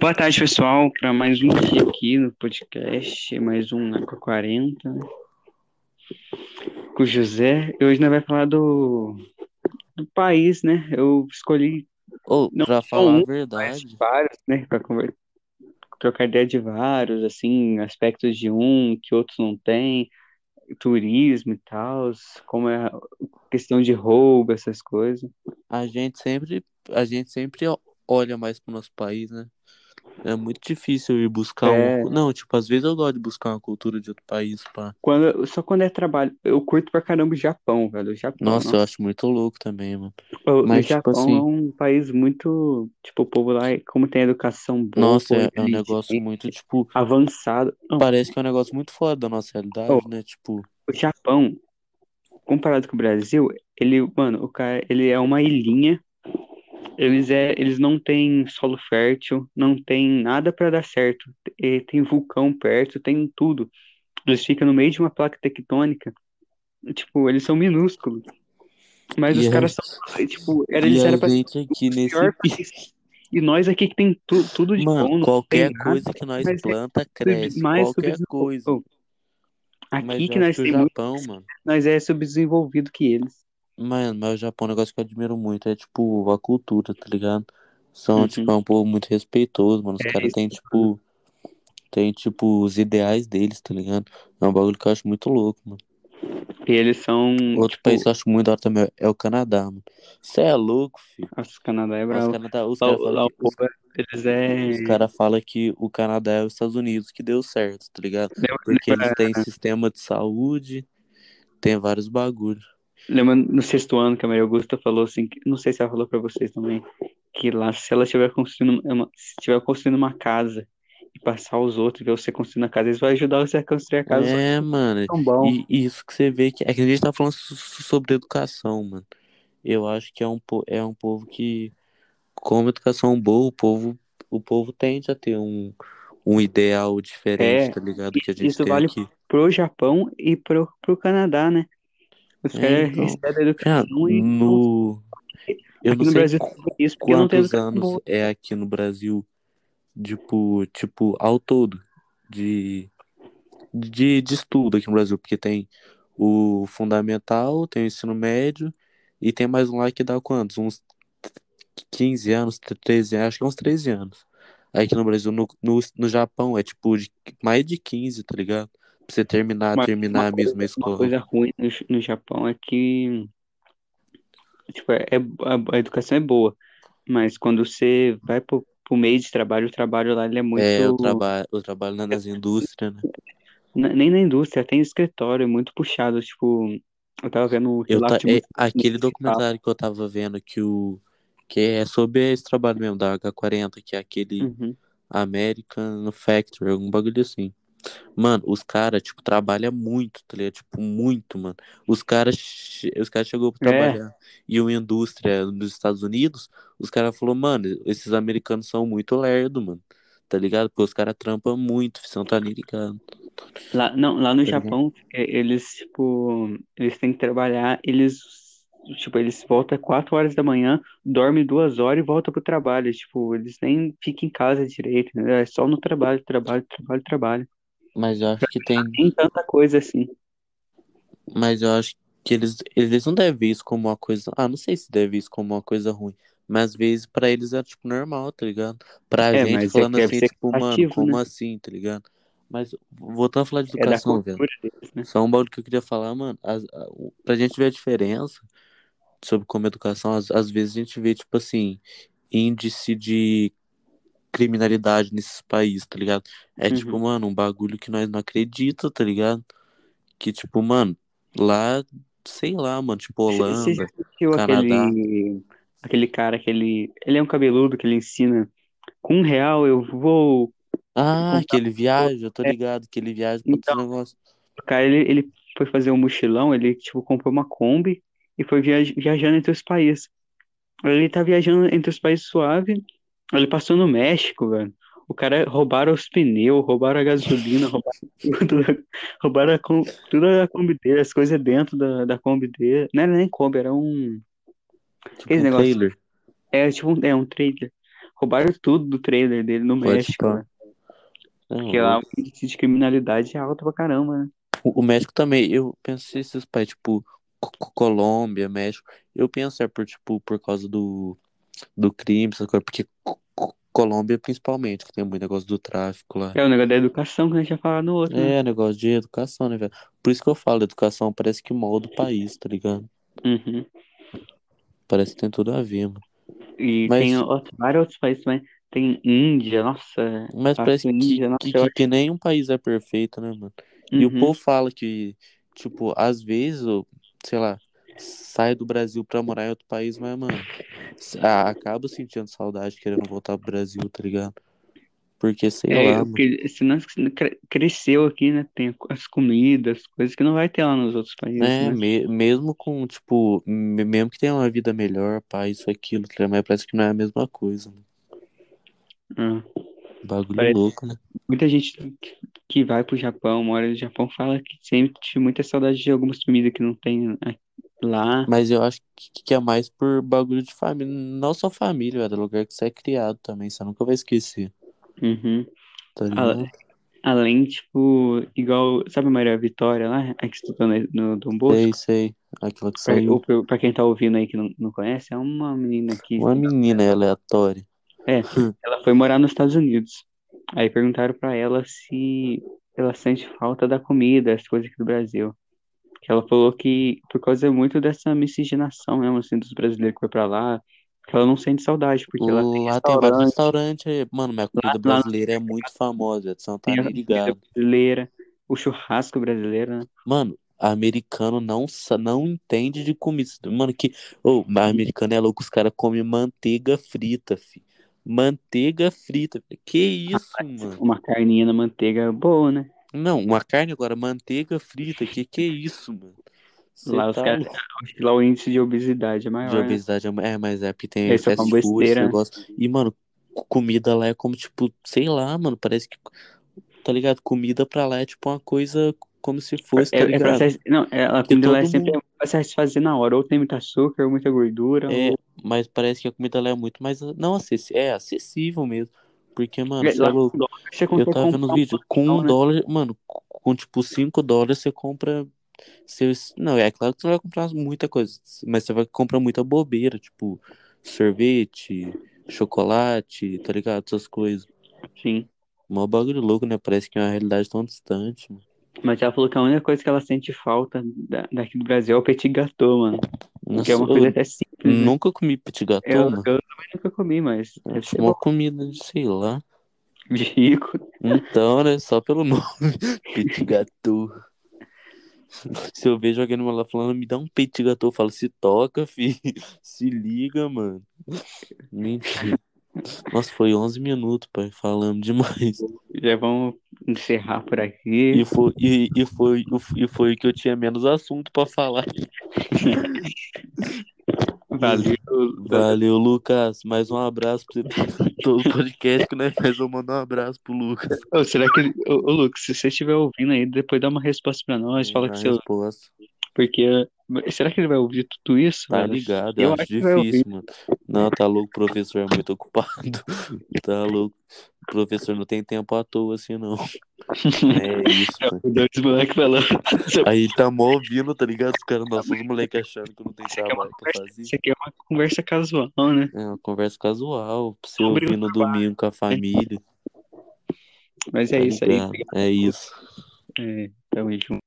Boa tarde, pessoal, para mais um dia aqui no podcast, mais um Aqua 40, né? com o José. E hoje nós vai falar do, do país, né? Eu escolhi Ou, pra só falar um, a verdade, vários, né? Para trocar ideia de vários, assim, aspectos de um que outros não têm, turismo e tal, como é a questão de roubo, essas coisas. a gente sempre, a gente sempre olha mais pro nosso país, né? É muito difícil ir buscar. É, cu- Não, tipo, às vezes eu gosto de buscar uma cultura de outro país, pá. quando, só quando é trabalho, eu curto pra caramba o Japão, velho. O Japão, Nossa, eu nossa. acho muito louco também, mano. O, o Mas, tipo Japão é assim, um país muito, tipo, o povo lá, é- como tem educação boa, o nossa, é, é um negócio muito, tipo, avançado. Parece que é um negócio muito fora da nossa realidade, né? Tipo, o Japão, comparado com o Brasil, ele, mano, o cara, ele é uma ilhinha. Eles é, eles não têm solo fértil, não tem nada pra dar certo. E tem vulcão perto, tem tudo. Eles ficam no meio de uma placa tectônica. Tipo, eles são minúsculos. Mas e os caras são, tipo, era, eles eram pra ser aqui nesse país. E nós aqui que tem tu- tudo de Mano, bom, qualquer nada, coisa que nós mas é planta sub- cresce, qualquer coisa. Mas Aqui eu que nós que o tem muito, Japão, nós é subdesenvolvido que eles. Mano, mas o Japão é um negócio que eu admiro muito. É tipo a cultura, tá ligado? São, tipo, Uhum. é um povo muito respeitoso, mano. Os É caras isso. têm, tipo, tem, tipo, os ideais deles, tá ligado? É um bagulho que eu acho muito louco, mano. E eles são, Outro país tipo, que eu acho muito da hora também é o Canadá, mano. Você é louco, filho. nossa, o Canadá é Os bravo. Canadá, os Lá, caras falam lá o que os, povo, eles os é... cara fala que o Canadá é os Estados Unidos que deu certo, tá ligado? Porque eles têm sistema de saúde, tem vários bagulhos. Lembra no sexto ano que a Maria Augusta falou assim, que- não sei se ela falou pra vocês também, que lá se ela estiver construindo uma, se estiver construindo uma casa e passar os outros, ver você construindo a casa, eles vão ajudar você a construir a casa, É, mano. é tão bom. E e isso que você vê que é que a gente tá falando so- so- sobre educação, mano. Eu acho que é um, é um povo que, com educação boa, o povo, o povo tende a ter um, um ideal diferente, É, tá ligado? Que a gente isso vale aqui. pro Japão e pro, pro Canadá, né? Os É, caras então, recebem já educação e não- no. Eu aqui não no sei Brasil quantos anos é aqui no Brasil, tipo, tipo, ao todo, de, de, de estudo aqui no Brasil, porque tem o fundamental, tem o ensino médio, e tem mais um lá que dá quantos? Uns 15 anos, 13 anos, acho que é uns 13 anos. Aqui no Brasil, no, no, no Japão, é tipo de mais de 15, tá ligado? Pra você terminar, Uma, terminar uma a coisa, mesma uma escola. coisa ruim no, no Japão é que tipo, é, é- a, a educação é boa, mas quando você vai pro, pro meio de trabalho, o trabalho lá ele é É, eu muito. trabalho, eu trabalho na- nas indústrias, né? n- Nem na indústria, tem escritório, é muito puxado. Tipo, eu tava vendo o Eu tá, é muito aquele documentário que eu tava vendo que o que é sobre esse trabalho mesmo da H40, que é aquele Uhum. American Factory, algum bagulho assim. Mano, os caras, tipo, trabalham muito, tá ligado? Tipo, muito, mano. Os caras os caras chegou pra É, trabalhar e uma indústria nos Estados Unidos, os caras falou, mano, esses americanos são muito lerdo, mano. Tá ligado? Porque os caras trampam muito, você não tá nem ligado, lá, não, lá no tá? Japão, é, eles, tipo, eles têm que trabalhar, eles, tipo, eles voltam às 4 horas da manhã, dormem duas horas e voltam pro trabalho. Tipo, eles nem ficam em casa direito, entendeu? É só no trabalho, trabalho, trabalho, trabalho. Mas eu acho que tem Nem tanta coisa assim. Mas eu acho que eles, eles não devem ver isso como uma coisa. Ah, não sei se deve ver isso como uma coisa ruim. Mas às vezes pra eles é tipo normal, tá ligado? Pra É, gente é falando deve assim, tipo, mano, como né? assim, tá ligado? Mas voltando a falar de É educação, velho. cultura deles, né? Só um bagulho que eu queria falar, mano. As, a, pra gente ver a diferença sobre como educação, às, às vezes a gente vê, tipo assim, índice de criminalidade nesses países, tá ligado? É tipo, Uhum. mano, um bagulho que nós não acreditamos, tá ligado? Que, tipo, mano, lá, sei lá, mano, tipo, Você Holanda, assistiu Canadá. aquele, aquele cara que ele, ele é um cabeludo que ele ensina com um real eu vou Ah, que ele viaja, eu tô ligado, que ele viaja pra então, outros negócios. o cara, ele, ele foi fazer um mochilão, ele, tipo, comprou uma Kombi e foi viaj viajando entre os países. Ele tá viajando entre os países suave, ele passou no México, velho. O cara roubaram os pneus, roubaram a gasolina, roubaram tudo, roubaram a, toda a Kombi dele, as coisas dentro da, da Kombi dele. Não era nem Kombi, era um. Tipo um negócio. trailer. É tipo um, é um trailer. roubaram tudo do trailer dele no Pode México, né? Porque lá o índice de criminalidade é alto pra caramba, né? O, o México também, eu penso esses países, tipo, Co- Co- Colômbia, México, eu penso é por, tipo, por causa do, do crime, essas coisas, porque Co- Co- Colômbia principalmente, que tem muito negócio do tráfico lá. É o negócio da educação que a gente ia falar no outro, né? É, negócio de educação, né, velho? Por isso que eu falo, educação parece que molda o país, tá ligado? Uhum. Parece que tem tudo a ver, mano. E Mas- tem outros, vários outros países também. Tem Índia, nossa. Mas parece que, Índia, nossa, que, que, que nenhum país é perfeito, né, mano? E o Uhum. povo fala que, tipo, às vezes, sei lá, sai do Brasil pra morar em outro país, mas, mano, s- a- acaba sentindo saudade, querendo voltar pro Brasil, tá ligado? Porque, sei É, lá, porque senão cre- cresceu aqui, né? Tem as comidas, coisas que não vai ter lá nos outros países, É, né? me- mesmo com, tipo, me- mesmo que tenha uma vida melhor, pá, isso, aquilo, tá mas parece que não é a mesma coisa, mano. Ah. Bagulho Parece- louco, né? Muita gente que- vai pro Japão, mora no Japão, fala que sempre tive muita saudade de algumas comidas que não tem né, lá. Mas eu acho que, que é mais por bagulho de família, não só família, velho, é lugar que você é criado também, você nunca vai esquecer, Uhum. tá ligado? Além, tipo, igual, sabe a Maria Vitória lá, a que estudou no, no Dom Bosco? Sei, sei, aquela que saiu. pra, pra quem tá ouvindo aí que não, não conhece, é uma menina que Uma menina aleatória. ela foi morar nos Estados Unidos. Aí perguntaram pra ela se ela sente falta da comida, as coisas aqui do Brasil. Que ela falou que por causa muito dessa miscigenação mesmo, assim, dos brasileiros que foi pra lá, que ela não sente saudade, porque lá tem Lá tem vários restaurante, restaurantes, aí. mano, minha comida lá brasileira é muito famosa, você não tá ligado. brasileira, o churrasco brasileiro, né? Mano, americano não, não entende de comida. Mano, que. Ô, mas americano é louco, os caras comem manteiga frita, fi. Manteiga frita. Que isso, mano? Uma carninha na manteiga boa, né? Não, uma carne agora, manteiga frita. Que que é isso, mano? Cê Lá os tá caras, lá o índice de obesidade é De maior, né? obesidade é, é, mas é porque tem Eles só fast comem food, esse né? negócio. E, mano, co- comida lá é como, tipo, sei lá, mano, parece que, tá ligado? Comida pra lá é tipo uma coisa como se fosse, tá É, é pra ligado? se- não, é, a comida lá é todo sempre pra se satisfazer na hora, ou tem muito açúcar, ou muita gordura, É, ou... mas parece que a comida lá é muito mais, não é acessível mesmo. Porque, mano, É, você é louco. Eu tava vendo os vídeos, com porção, um né? dólar, mano, com tipo 5 dólares você compra. Você, não, é claro que você não vai comprar muita coisa, mas você vai comprar muita bobeira, tipo sorvete, chocolate, tá ligado? Essas coisas. Sim. Mó bagulho louco, né? Parece que é uma realidade tão distante, mano. Mas ela falou que a única coisa que ela sente falta da- daqui do Brasil é o petit gâteau, mano. Que é uma Nossa, coisa até simples, né? nunca comi petit gâteau, Eu, mano. eu também nunca comi, mas Acho ser uma bom. comida de, sei lá. De rico. Então, né? Só pelo nome. Petit gâteau. Se eu vejo alguém numa lá falando, me dá um petit gâteau, eu falo, se toca, fi. Se liga, mano. Mentira. Nossa, foi 11 minutos, pai, falando demais. Já vamos encerrar por E aqui. foi, e, e foi, e foi que eu tinha menos assunto pra falar. Valeu. Valeu, Lucas. Mais um abraço pra você. Todo podcast que nós faz, eu mando um abraço pro Lucas. Ô, será que ele... Ô, ô, Lucas, se você estiver ouvindo aí, depois dá uma resposta pra nós, fala que você... resposta. Porque... Será que ele vai ouvir tudo isso, Tá velho? ligado, Eu acho acho difícil, mano. Não, tá louco, o professor é muito ocupado. Tá louco. O professor não tem tempo à toa assim, não. É isso, mano. Dois moleques falando. Aí tá mó ouvindo, tá ligado? Os caras, nossos os moleques achando que não tem é trabalho pra conversa, fazer. isso aqui é uma conversa casual, né? É uma conversa casual, pra você ouvir no domingo com a família. Mas Tá é isso aí. É isso. É, tamo junto.